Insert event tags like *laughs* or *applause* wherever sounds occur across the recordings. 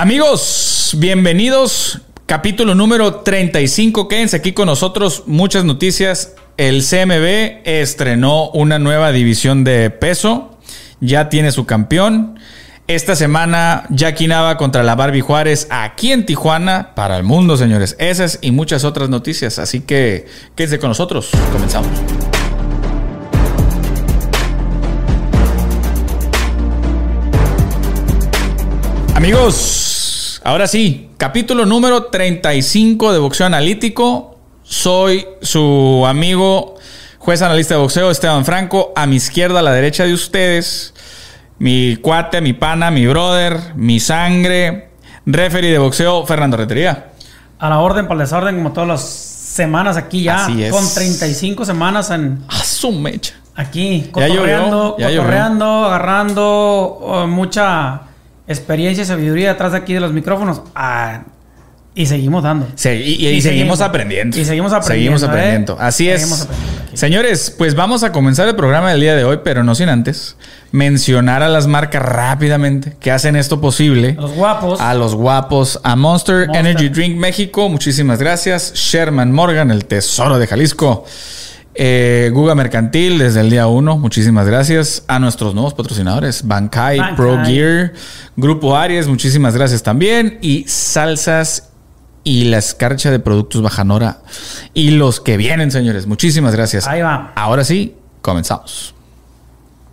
Amigos, bienvenidos. Capítulo número 35. Quédense aquí con nosotros. Muchas noticias. El CMB estrenó una nueva división de peso. Ya tiene su campeón. Esta semana, Jackie Nava contra la Barbie Juárez aquí en Tijuana para el mundo, señores. Esas y muchas otras noticias. Así que quédense con nosotros. Comenzamos. Amigos, ahora sí, capítulo número 35 de Boxeo Analítico. Soy su amigo, juez analista de boxeo, Esteban Franco. A mi izquierda, a la derecha de ustedes, mi cuate, mi pana, mi brother, mi sangre, referee de boxeo, Fernando Retería. A la orden, para el desorden, como todas las semanas aquí ya. Así es. Con 35 semanas en A su mecha. aquí, Ya llovió, cotorreando, ya llovió. cotorreando, agarrando oh, mucha experiencia y sabiduría detrás de aquí de los micrófonos. Ah, y seguimos dando. Sí, y, y seguimos aprendiendo. Y seguimos aprendiendo. Seguimos aprendiendo. ¿eh? Así es. Aprendiendo. Señores, pues vamos a comenzar el programa del día de hoy, pero no sin antes mencionar a las marcas rápidamente que hacen esto posible. Los guapos. A los guapos, a Monster, Monster. Energy Drink México, muchísimas gracias. Sherman Morgan, el tesoro de Jalisco. Eh, Guga Mercantil, desde el día 1, muchísimas gracias. A nuestros nuevos patrocinadores, Bankai, Bankai. Pro Gear, Grupo Aries, muchísimas gracias también. Y Salsas y la escarcha de productos Bajanora. Y los que vienen, señores, muchísimas gracias. Ahí va. Ahora sí, comenzamos.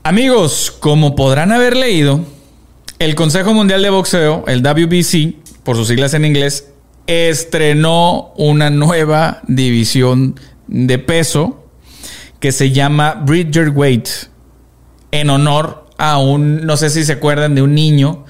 Amigos, como podrán haber leído, el Consejo Mundial de Boxeo, el WBC, por sus siglas en inglés, estrenó una nueva división de peso que se llama Bridger Weight, en honor a un, no sé si se acuerdan de un niño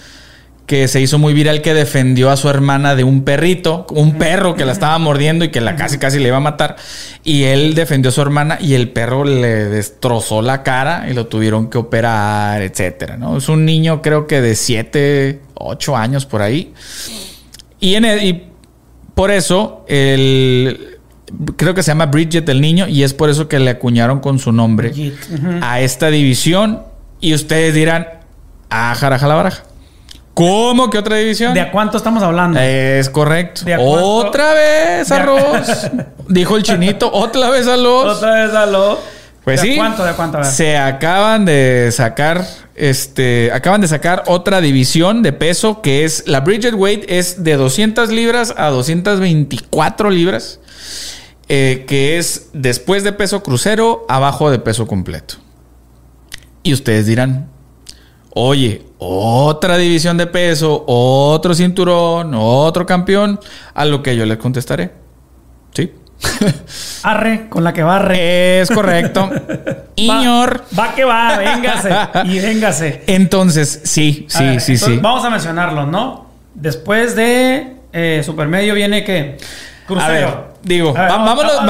que se hizo muy viral que defendió a su hermana de un perrito, un perro que la estaba mordiendo y que la casi casi le iba a matar. Y él defendió a su hermana y el perro le destrozó la cara y lo tuvieron que operar, etcétera. ¿no? Es un niño creo que de 7, 8 años por ahí. Y, y por eso el creo que se llama Bridget el niño y es por eso que le acuñaron con su nombre a esta división y ustedes dirán, ah, jaraja la baraja. ¿Cómo que otra división? ¿De a cuánto estamos hablando? Es correcto. Otra vez ¿De a- arroz. *laughs* Dijo el chinito, otra vez arroz. Otra vez aló. Pues ¿De a sí. Se acaban de sacar, este, acaban de sacar otra división de peso que es la Bridget Weight es de 200 libras a 224 libras, eh, que es después de peso crucero, abajo de peso completo. Y ustedes dirán, oye, otra división de peso, otro cinturón, otro campeón, a lo que yo les contestaré. Sí. Arre, con la que barre. Es correcto. *laughs* Iñor. Va, que va, véngase. y *laughs* véngase. Entonces, sí, sí, ver, sí, entonces sí. Vamos a mencionarlos, ¿no? Después de eh, Supermedio viene que Crucero. A ver, digo, A ver, va- vámonos,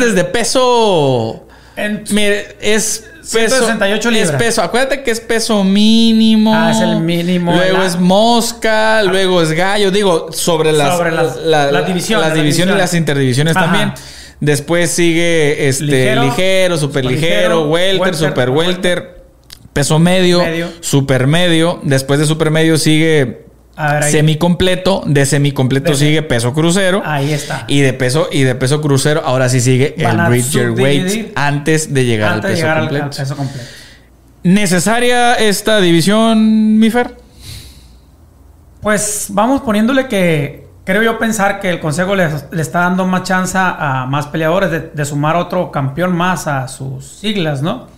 desde peso. En- Mire, es. 168 libras. Es peso. Acuérdate que es peso mínimo. Ah, es el mínimo. Luego La- es mosca, luego es gallo. Digo, sobre las, Sobre las- la- divisiones, las divisiones y las interdivisiones Ajá. también. Después sigue este ligero, Ligero, super ligero, welter, welter, super welter, welter, peso medio, medio. super medio. Después de super medio sigue A ver, ahí. semicompleto. De semicompleto De- sigue peso crucero. Ahí está. Y de peso, y de peso crucero, ahora sí sigue Van el Bridger Weight antes de llegar Antes al de peso llegar al- al, completo. peso completo. ¿Necesaria esta división, Mifer? Pues vamos poniéndole que creo yo pensar que el consejo le, le está dando más chance a más peleadores de, de sumar otro campeón más a sus siglas, ¿no?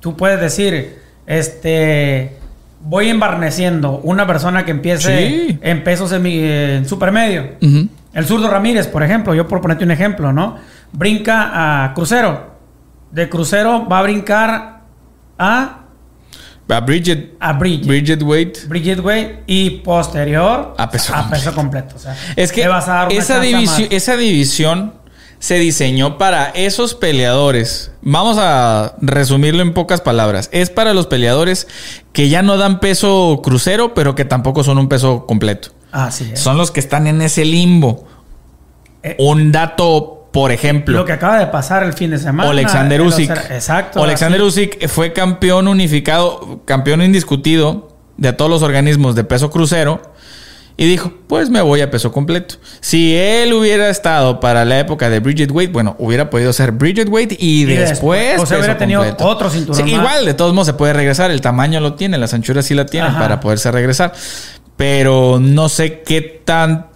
Tú puedes decir, este, voy embarneciendo una persona que empiece Sí. en pesos en supermedio. El zurdo Ramírez, por ejemplo, yo por ponerte un ejemplo, ¿no? Brinca a crucero. De crucero va a brincar a, A Bridget, a Bridget. Bridget Weight. Bridget Way y posterior A peso completo. O sea, Es que a esa, división, esa división se diseñó para esos peleadores. Vamos a resumirlo en pocas palabras. Es para los peleadores que ya no dan peso crucero, pero que tampoco son un peso completo. Así es. Son los que están en ese limbo. Eh, Un dato, por ejemplo. Lo que acaba de pasar el fin de semana. Alexander los- Usyk. Exacto. Alexander así. Usyk fue campeón unificado, campeón indiscutido de todos los organismos de peso crucero y dijo, pues me voy a peso completo. Si él hubiera estado para la época de Bridget Wade, bueno, hubiera podido ser Bridget Wade y, después... O sea, hubiera tenido otro cinturón. Igual, de todos modos se puede regresar. El tamaño lo tiene, las anchuras sí la tienen para poderse regresar. Pero no sé qué tan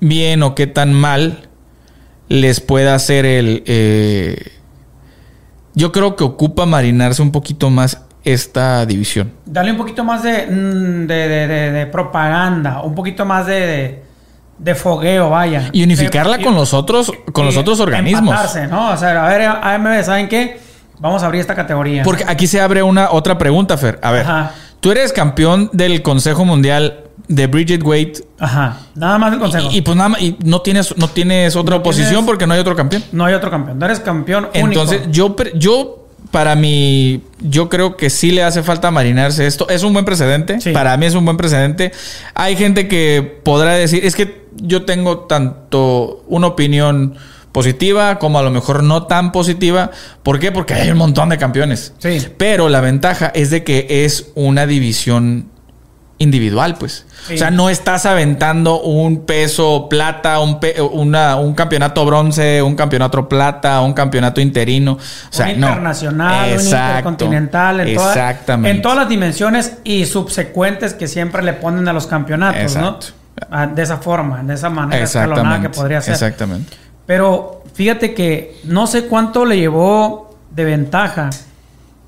bien o qué tan mal les pueda hacer el... Eh, yo creo que ocupa marinarse un poquito más esta división. Dale un poquito más de, mm, de, propaganda, un poquito más de, fogueo, vaya. Y unificarla con los otros, con los otros organismos. ¿no? O sea, a ver, AMB, ¿saben qué? Vamos a abrir esta categoría. Porque aquí se abre una otra pregunta, Fer. A ver, tú eres campeón del Consejo Mundial de Bridget Wade. Aja. Nada más del consejo. Y, pues nada más, y no tienes, no tienes otra oposición porque no hay otro campeón. No hay otro campeón. No eres campeón Entonces, yo, yo para mí, yo creo que sí le hace falta marinarse esto. Es un buen precedente. Para mí es un buen precedente. Hay gente que podrá decir, es que yo tengo tanto una opinión positiva como a lo mejor no tan positiva. ¿Por qué? Porque hay un montón de campeones. Sí. Pero la ventaja es de que es una división individual, pues. O sea, no estás aventando un peso plata, un, un campeonato bronce, un campeonato plata, un campeonato interino. O sea, un internacional, un intercontinental, en, exactamente. en todas las dimensiones y subsecuentes que siempre le ponen a los campeonatos, ¿no? Ah, de esa forma, de esa manera escalonada que podría ser. Exactamente. Pero fíjate que no sé cuánto le llevó de ventaja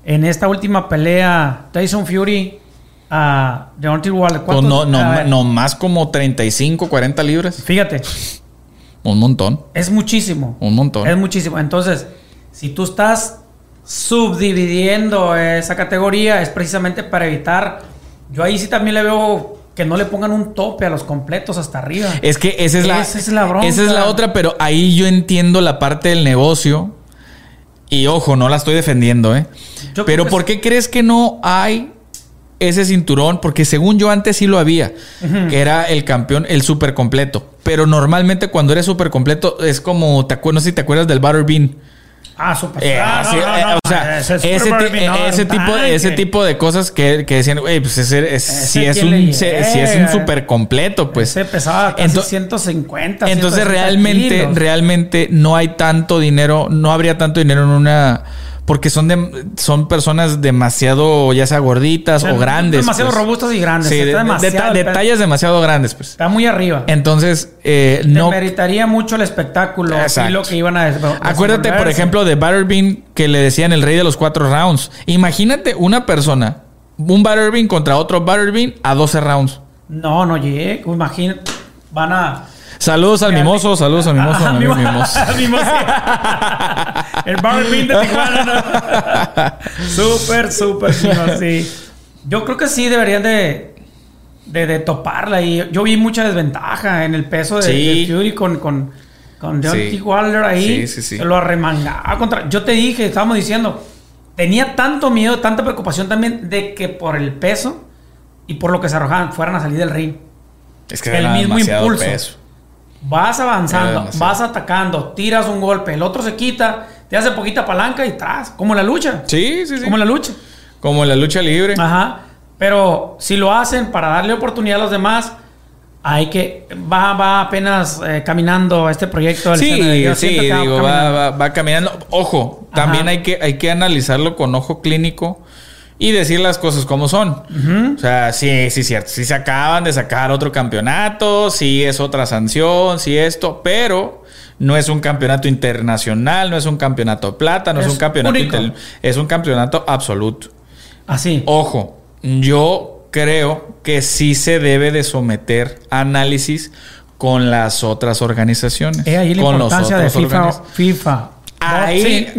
en esta última pelea Tyson Fury a Deontay. Pues no, no, no, más como 35, 40 libras. Fíjate. Un montón. Es muchísimo. Un montón. Es muchísimo. Entonces, si tú estás subdividiendo esa categoría, es precisamente para evitar. Yo ahí sí también le veo que no le pongan un tope a los completos hasta arriba. Es que esa es la, esa es la, Esa es la otra, pero ahí yo entiendo la parte del negocio. Y ojo, no la estoy defendiendo, ¿eh? pero ¿por qué crees que no hay ese cinturón, porque según yo antes sí lo había, que era el campeón, el super completo. Pero normalmente cuando eres super completo es como, te no sé si te acuerdas del Butterbean. Ah, super. Eh, o sea, ese, tipo, ese tipo de cosas que, decían, güey, pues ese, si, es un, si es un super completo, pues. Ese pesaba casi 150. Entonces realmente, realmente no hay tanto dinero, no habría tanto dinero en una porque son de, son personas demasiado, ya sea gorditas o, grandes. Demasiado pues. robustas y grandes. Sí, detalles demasiado grandes, pues. Está muy arriba. Entonces, eh, no. meritaría mucho el espectáculo y lo que iban a. Acuérdate, por ejemplo, de Butterbean que le decían el rey de los cuatro rounds. Imagínate una persona, un Butterbean contra otro Butterbean a 12 rounds. No, no llegué. Imagínate. Van a. Saludos al mimoso, saludos al mimoso. Ah, *laughs* mimoso. El Bean de Tijuana. *laughs* Súper, súper sí. Yo creo que sí deberían de, de, toparla. Y yo vi mucha desventaja en el peso de, Fury con, con, con John Wilder ahí. Sí, sí, sí. Lo arremangaba contra. Yo te dije, estábamos diciendo, tenía tanto miedo, tanta preocupación también de que por el peso y por lo que se arrojaban fueran a salir del ring. Es que el mismo impulso. Vas avanzando, vas atacando, tiras un golpe, el otro se quita, te hace poquita palanca y tras, como en la lucha. Sí, sí, sí. Como en la lucha. Como en la lucha libre. Ajá. Pero si lo hacen para darle oportunidad a los demás, hay que va, va apenas eh, caminando este proyecto. sí, sí, digo, va, va, caminando. Ojo, también hay que, hay que analizarlo con ojo clínico y decir las cosas como son. O sea, sí, sí, cierto. Si se acaban de sacar otro campeonato, sí es otra sanción, sí esto, pero no es un campeonato internacional, no es un campeonato plata, no es, un campeonato es un campeonato absoluto. Así. Ojo, yo creo que sí se debe de someter análisis con las otras organizaciones. ahí la con importancia de FIFA, FIFA Ahí,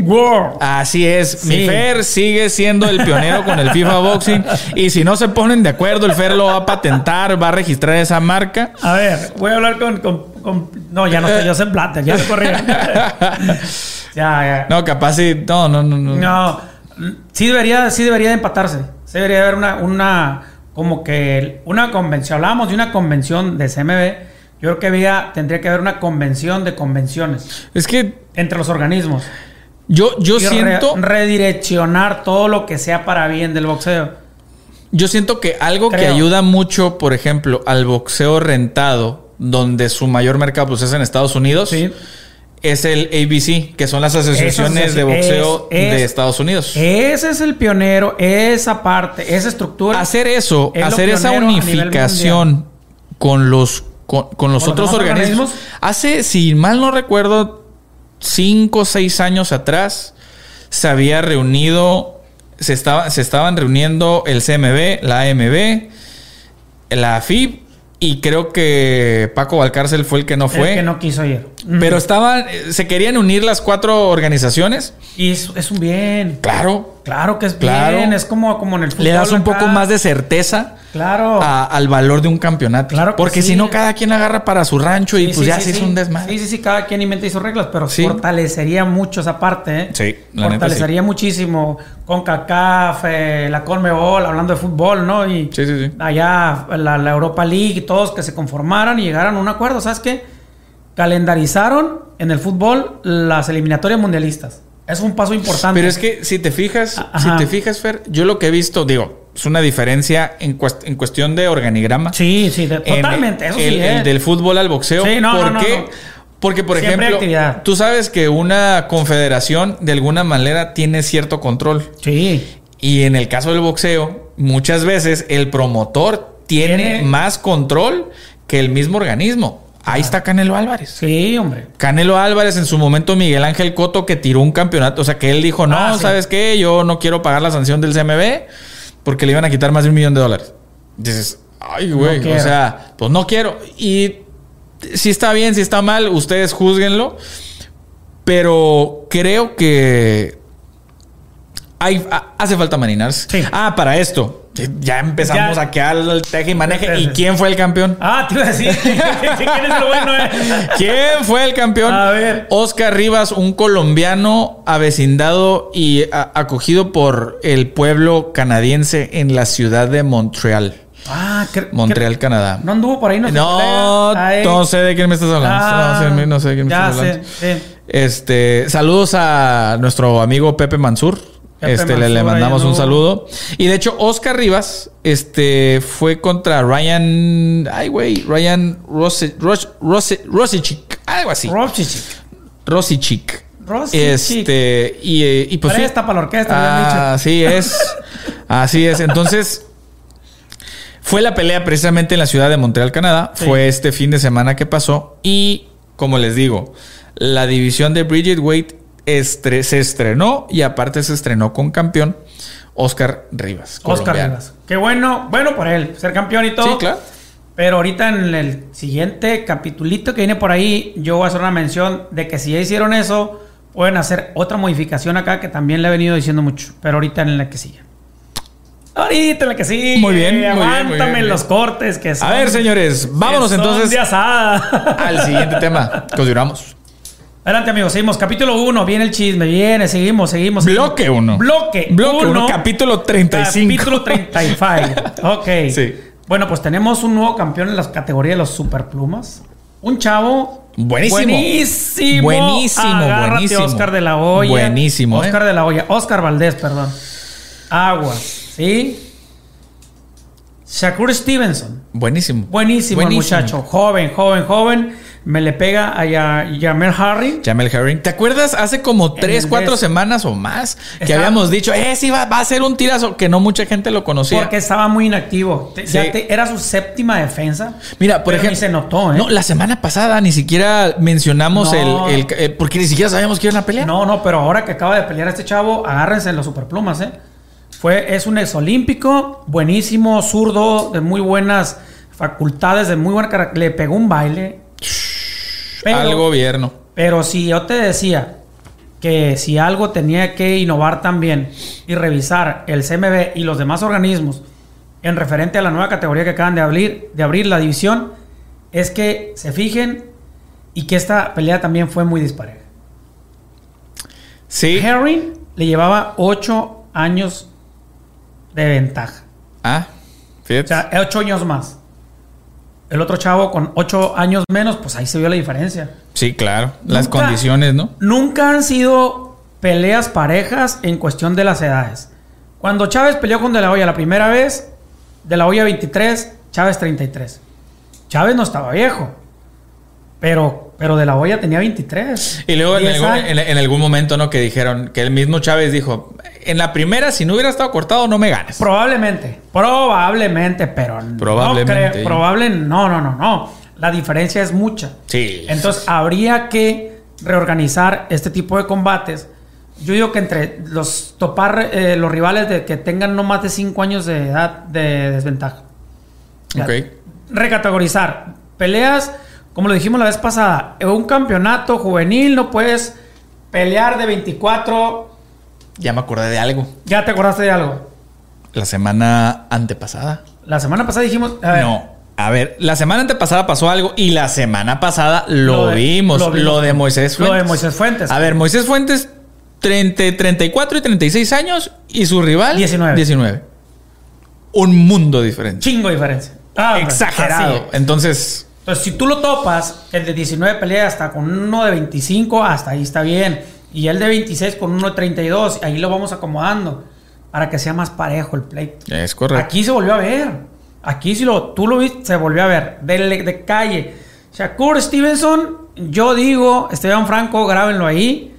así es. Mi Fer sigue siendo el pionero con el FIFA Boxing. Y si no se ponen de acuerdo, el Fer lo va a patentar, va a registrar esa marca. A ver, voy a hablar con. no, ya no estoy yo en plata, ya se corrí. *laughs* ya, ya. No, capaz sí. No, no, no. No, no sí, debería, sí debería de empatarse. Sí debería haber una, una. Como que una convención. Hablábamos de una convención de CMB yo creo que había, tendría que haber una convención de convenciones. Es que. Entre los organismos. Yo, yo siento. redireccionar todo lo que sea para bien del boxeo. Yo siento que algo que ayuda mucho, por ejemplo, al boxeo rentado, donde su mayor mercado pues, es en Estados Unidos, Sí. es el ABC, que son las asociaciones de boxeo es- de es- Estados Unidos. Ese es el pionero, esa parte, esa estructura. hacer eso, es hacer esa unificación con los con, con los ¿Con los otros organismos. organismos? Hace, si mal no recuerdo, cinco o seis años atrás, se había reunido, se, estaba, se estaban reuniendo el CMB, la AMB, la AFIB, y creo que Paco Valcárcel fue el que no El fue. que no quiso ir. Pero estaban, se querían unir las cuatro organizaciones. Y es, es un bien. Claro. Claro que es Claro. bien. Es como, como en el fútbol. Le das un acá. poco más de certeza Claro. a- al valor de un campeonato. Claro que Porque sí. si no, cada quien agarra para su rancho y Sí, pues sí, ya se hizo un desmadre. Sí, sí, sí, cada quien inventa y sus reglas, pero Sí. fortalecería mucho esa parte, ¿eh? Sí, la neta Fortalecería muchísimo con CACAF, eh, la Conmebol, hablando de fútbol, ¿no? Y Sí, sí, sí. allá la, la Europa League y todos que se conformaran y llegaran a un acuerdo. ¿Sabes qué? Calendarizaron en el fútbol las eliminatorias mundialistas. Es un paso importante. Pero es que si te fijas, Ajá. si te fijas, Fer, yo lo que he visto, digo, es una diferencia en, cuest- en cuestión de organigrama. Sí, sí, de- En totalmente. Eso el, ¿eh? del fútbol al boxeo. Sí, no, ¿Por no, no, qué? Porque, por Siempre ejemplo, actividad. tú sabes que una confederación de alguna manera tiene cierto control. Sí. Y en el caso del boxeo, muchas veces el promotor tiene, Tiene- más control que el mismo organismo. Ahí está Canelo Álvarez. Sí, hombre. Canelo Álvarez, en su momento Miguel Ángel Coto, que tiró un campeonato. O sea, que él dijo, no, Ah, sí. ¿sabes qué? Yo no quiero pagar la sanción del CMB porque le iban a quitar más de un millón de dólares. Dices, ay, güey. o sea, pues no quiero. Y si está bien, si está mal, ustedes juzguenlo. Pero creo que hay, hace falta marinarse. Sí. Ah, para esto. Ya empezamos Ya. a quedar el teje y maneje. ¿Y quién fue el campeón? Ah, te iba a decir. *laughs* ¿Quién es lo bueno, eh? ¿Quién fue el campeón? A ver. Oscar Rivas, un colombiano avecindado y acogido por el pueblo canadiense en la ciudad de Montreal. Ah, Montreal, Canadá. No anduvo por ahí, no No, Ahí. no sé de quién me estás hablando. Ah, no, sé, no sé de quién me ya estás hablando. sé, sí. Este, saludos a nuestro amigo Pepe Mansur. Este, le, mandamos un saludo. Y de hecho, Oscar Rivas, este, fue contra Ryan, ay güey, Ryan Rosichik, algo así. Rosichik. Rosichik. Este, y, eh, y pues. Presta para la orquesta, dicho. Así es. Así es. Entonces, fue la pelea precisamente en la ciudad de Montreal, Canadá. Sí. Fue este fin de semana que pasó. Y, como les digo, la división de Bridget Wade estre- se estrenó y aparte se estrenó con campeón Oscar Rivas. Oscar colombiano. Rivas. Qué bueno, bueno por él, ser campeón y todo. Sí, claro. Pero ahorita en el siguiente capitulito que viene por ahí, yo voy a hacer una mención de que si ya hicieron eso, pueden hacer otra modificación acá que también le he venido diciendo mucho. Pero ahorita en la que sigue. Ahorita en la que sigue. Muy bien, muy bien, muy Aguántame bien, los cortes que son. A ver, señores, vámonos entonces de asada. al siguiente tema. *laughs* Continuamos. Adelante, amigos, seguimos. Capítulo 1, viene el chisme, viene, seguimos, seguimos. Bloque 1. Bloque Bloque 1, uno. capítulo 35. Capítulo 35. *laughs* ok. Sí. Bueno, pues tenemos un nuevo campeón en las categorías de los superplumas. Un chavo. Buenísimo. Buenísimo. Buenísimo, Agárrate, buenísimo. Oscar de la Hoya. Buenísimo, ¿eh? Oscar de la Hoya. Oscar Valdés, perdón. Aguas. ¿Sí? Shakur Stevenson. Buenísimo. Buenísimo, el Buenísimo. muchacho. Joven, joven, joven. Me le pega a Yamel Harry. Jamel Herring. ¿Te acuerdas hace como tres, el cuatro des- semanas o más que habíamos dicho, eh, sí, va, va a ser un tirazo que no mucha gente lo conocía? Porque estaba muy inactivo. Te- Sí. ya te- era su séptima defensa. Mira, por pero ejemplo. ni se notó, ¿eh? No, la semana pasada ni siquiera mencionamos No. el, el- eh, Porque ni siquiera sabíamos que iban a pelear. No, no, pero ahora que acaba de pelear este chavo, agárrense en los superplumas, ¿eh? Fue, es un exolímpico, buenísimo, zurdo, de muy buenas facultades, de muy buena Le pegó un baile. Pero, Al gobierno. pero si yo te decía que si algo tenía que innovar también y revisar el CMB y los demás organismos en referente a la nueva categoría que acaban de abrir, de abrir la división, es que se fijen y que esta pelea también fue muy dispareja. Sí. Herring le llevaba 8 años de ventaja. Ah, O fíjate. sea, 8 años más. El otro chavo con 8 años menos, pues ahí se vio la diferencia. sí, claro. Las Nunca- condiciones, ¿no? Nunca han sido peleas parejas en cuestión de las edades. Cuando Chávez peleó con De La Hoya la primera vez, De la olla 23, Chávez 33. Chávez no estaba viejo. Pero, pero de la olla tenía 23. Y luego en 10 algún, en algún momento, ¿no? Que dijeron que el mismo Chávez dijo: En la primera, si no hubiera estado cortado, no me ganes. Probablemente, probablemente, pero Probablemente. no creo, probable, no, no, no, no. La diferencia es mucha. Sí. Entonces habría que reorganizar este tipo de combates. Yo digo que entre los topar eh, los rivales de que tengan no más de 5 años de edad de desventaja. Ya. Ok. Recategorizar. Peleas, como lo dijimos la vez pasada, en un campeonato juvenil no puedes pelear de 24. Ya me acordé de algo. ¿Ya te acordaste de algo? La semana antepasada. La semana pasada dijimos. a ver, No. A ver, la semana antepasada pasó algo y la semana pasada lo, Lo de- vimos. lo Lo, de Moisés Lo Fuentes. de Moisés Fuentes. A ver, Moisés Fuentes, 30, 34 y 36 años y su rival 19. 19. Un mundo diferente. Chingo diferencia. Ah, hombre, Exagerado. así. Entonces, Entonces, si tú lo topas, el de 19 pelea hasta con uno de 25, hasta ahí está bien. Y el de 26 con uno de 32, ahí lo vamos acomodando para que sea más parejo el pleito. es correcto. Aquí se volvió a ver. Aquí si lo, tú lo viste, se volvió a ver. De, de calle. Shakur Stevenson, yo digo, Esteban Franco, grábenlo ahí.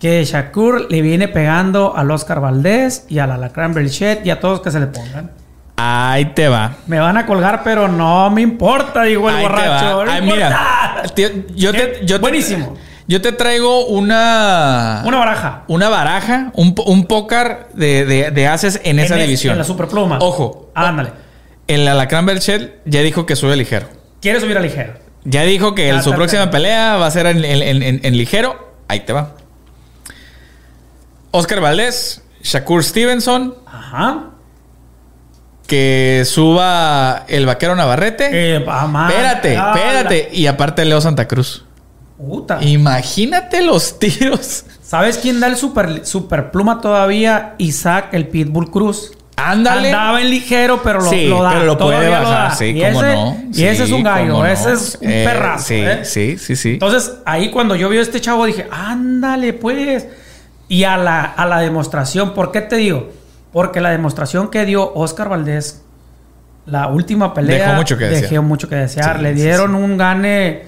Que Shakur le viene pegando al Oscar Valdés y al Alacrán Belchet y a todos que se le pongan. Ahí te va. Me van a colgar, pero no me importa, digo el Ahí te borracho. va. no Ay, importa. mira, tío, yo te, yo te- buenísimo. Yo te traigo una. Una baraja. Una baraja, un, un pócar de, de, de haces en esa es- división. En la superpluma. Ojo. Ándale. El Alacrán Belchel ya dijo que sube ligero. Quiere subir a ligero. Ya dijo que el- su próxima bien. pelea va a ser en, en- ligero. Ahí te va. Oscar Valdés, Shakur Stevenson, Ajá. que suba el vaquero Navarrete. Eh, ah, espérate, Ah, espérate. Y aparte Leo Santa Cruz. Imagínate los tiros. ¿Sabes quién da el super, super pluma todavía? Isaac, el Pitbull Cruz. Ándale. Andaba en ligero, pero lo, sí, lo da. pero lo puede lo bajar. da. Sí, y cómo ese, no. Y Sí, ese es un gallo. no. Ese es un Eh, perrazo. Sí, ¿eh? sí, sí, sí. Entonces, ahí cuando yo vi a este chavo dije, ándale, pues. Y a la, a la demostración, ¿por qué te digo? Porque la demostración que dio Oscar Valdés, la última pelea, Dejó mucho que desear. dejó mucho que desear. Sí, le dieron un gane,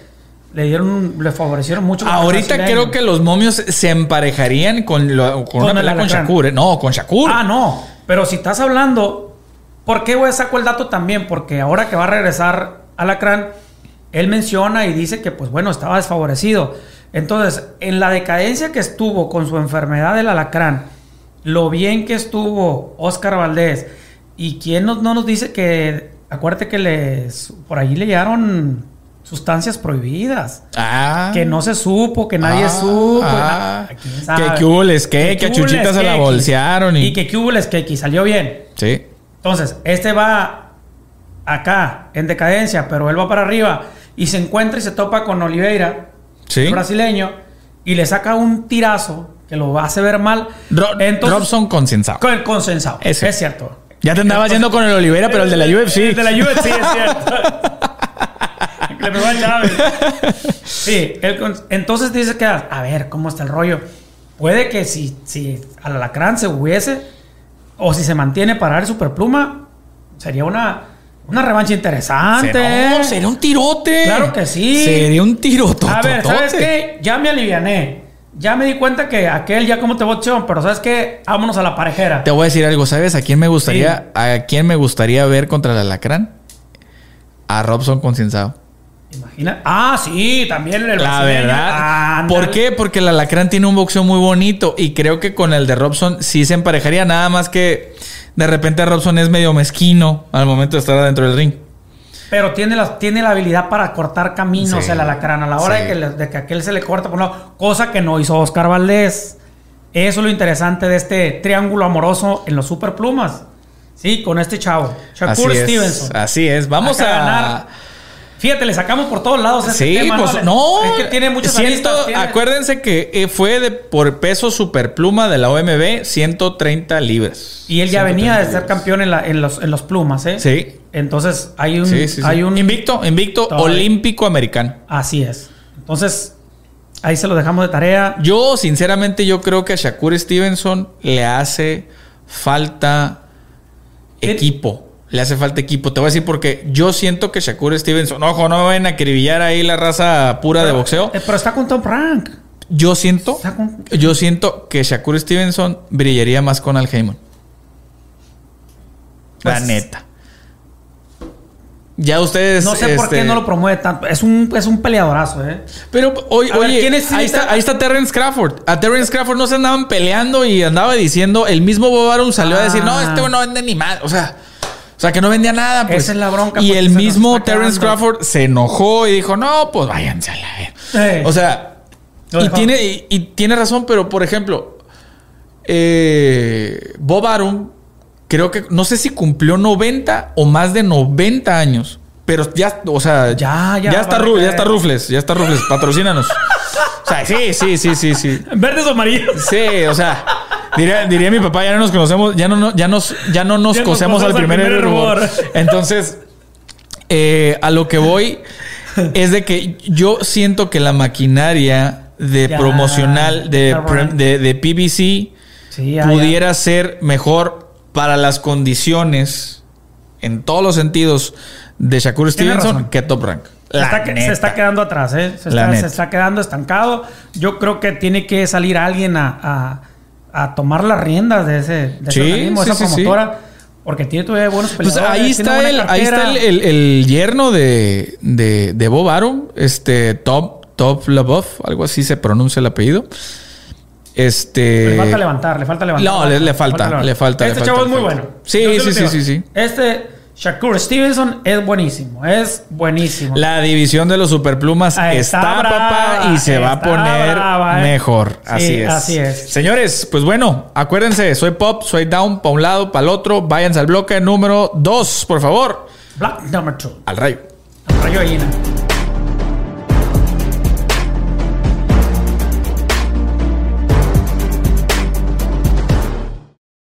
le dieron, le favorecieron mucho. Ahorita creo que los momios se emparejarían con, lo- con Con una con. Shakur. ¿eh? No, con Shakur. Ah, no. Pero si estás hablando, ¿por qué güey saco el dato también? Porque ahora que va a regresar Alacrán, él menciona y dice que, pues bueno, estaba desfavorecido. Entonces, en la decadencia que estuvo con su enfermedad del Alacrán, lo bien que estuvo Oscar Valdés, y quién nos- no nos dice que, acuérdate que les, por ahí le llegaron sustancias prohibidas. Ah. Que no se supo, que nadie Ah, supo. ah. na- ¿quién sabe? Que que hubo les que, que a Chuchita se la bolsearon y. Y que que que, que salió bien. Sí. Entonces, este va acá, en decadencia, pero él va para arriba y se encuentra y se topa con Oliveira, Sí. el brasileño, y le saca un tirazo que lo hace ver mal. Ro- Entonces, Robson consensado. con el consensado. Ese. Es cierto. Ya te andabas yendo con el Olivera, pero el de la UFC. El de la UFC, es cierto. *laughs* Le pegó a Chávez. Sí, entonces dice que, a ver, ¿cómo está el rollo? Puede que si, si al alacrán se hubiese, o si se mantiene para dar superpluma, sería una, una revancha interesante. Sería, no, sería un tirote. Claro que sí. Sería un tirote. A ver, ¿sabes qué? Ya me aliviané. Ya me di cuenta que aquel ya como te bocheo, pero ¿sabes qué? Vámonos a la parejera. Te voy a decir algo, ¿sabes? ¿A quién me gustaría, a quién me gustaría ver contra el alacrán? A Robson consensado. Imagina. Ah, sí, también el La verdad. ¿Por qué? Porque el alacrán tiene un boxeo muy bonito y creo que con el de Robson sí se emparejaría. Nada más que de repente Robson es medio mezquino al momento de estar adentro del ring. Pero tiene la, tiene la habilidad para cortar caminos Sí, el alacrán. A la hora sí. de, que le- de que aquel se le corta por un lado, cosa que no hizo Oscar Valdés. Eso es lo interesante de este triángulo amoroso en los superplumas. Sí, con este chavo. Shakur así Stevenson. es. Así es. Vamos Acá a ganar. Fíjate, le sacamos por todos lados ese Sí, tema. pues no. Es que tiene muchas Ciento- aristas, tiene- Acuérdense que eh, fue de, por peso superpluma de la OMB 130 libras. Y él ya 130 venía de ser libras. campeón en, la- en los, en los plumas, ¿eh? Sí. Entonces hay un... Sí, sí, sí. Hay un invicto, invicto Todavía. olímpico americano. Así es. Entonces, ahí se lo dejamos de tarea. Yo, sinceramente, yo creo que a Shakur Stevenson le hace falta equipo. Le hace falta equipo. Te voy a decir porque yo siento que Shakur Stevenson, ojo, no me vayan a acribillar ahí la raza pura de boxeo. Eh, pero está con Tom Frank. Yo siento, con- yo siento que Shakur Stevenson brillaría más con Al Heyman. La Pues- neta. Ya ustedes. No sé por qué este, no lo promueve tanto. Es un, es un peleadorazo, ¿eh? Pero oye, ver, oye, ¿quién es ahí, está, ahí está Terrence Crawford. A Terrence Crawford no se andaban peleando y andaba diciendo, el mismo Bob Arum salió a decir, Ah. no, este no vende ni más. O sea, o sea, que no vendía nada. Pues. Esa es la bronca, Y el mismo quedando. Crawford se enojó y dijo, no, pues váyanse a la ver. O sea, y tiene, y, y tiene razón, pero por ejemplo, eh, Bob Arum, creo que, no sé si cumplió 90 o más de 90 años. Pero ya, o sea, Ya, ya, ya está, ya está Rufles, ya está Rufles, patrocínanos. O sea, sí, sí, sí, sí, sí. *laughs* Verdes o amarillos. Sí, o sea, diría, diría mi papá, ya no nos conocemos, ya no, ya nos, ya no nos Ya cosemos al primer, primer hervor. Entonces, eh, a lo que voy es de que yo siento que la maquinaria de Ya, promocional de, right. de, de PBC Sí, ya, pudiera ser mejor para las condiciones en todos los sentidos de Shakur Stevenson razón. que Top Rank. Se La está, se está quedando atrás, ¿eh? Está, se está quedando estancado. Yo creo que tiene que salir alguien a, a- a tomar las riendas de ese, de Sí, organismo, sí, esa promotora. Porque tiene todavía buenos Pues peleadores. ahí tiene está, el, ahí está el, el- el yerno de, de, de Bob Arum, este Top, Top Leboeuf, algo así se pronuncia el apellido. Este. Le falta levantar, le falta levantar. No, le- le falta, le falta, Este le chavo es muy bueno. Sí, sí, sí, sí, sí. Este Shakur Stevenson es buenísimo. Es buenísimo. La división de los superplumas está, está brava, papá, y se va a poner brava, ¿eh? mejor. Sí, así es. así es. Señores, pues bueno, acuérdense, soy pop, soy down, para un lado, para el otro. Váyanse al bloque número 2, por favor. Black number two. Al rayo. Rayo gallina.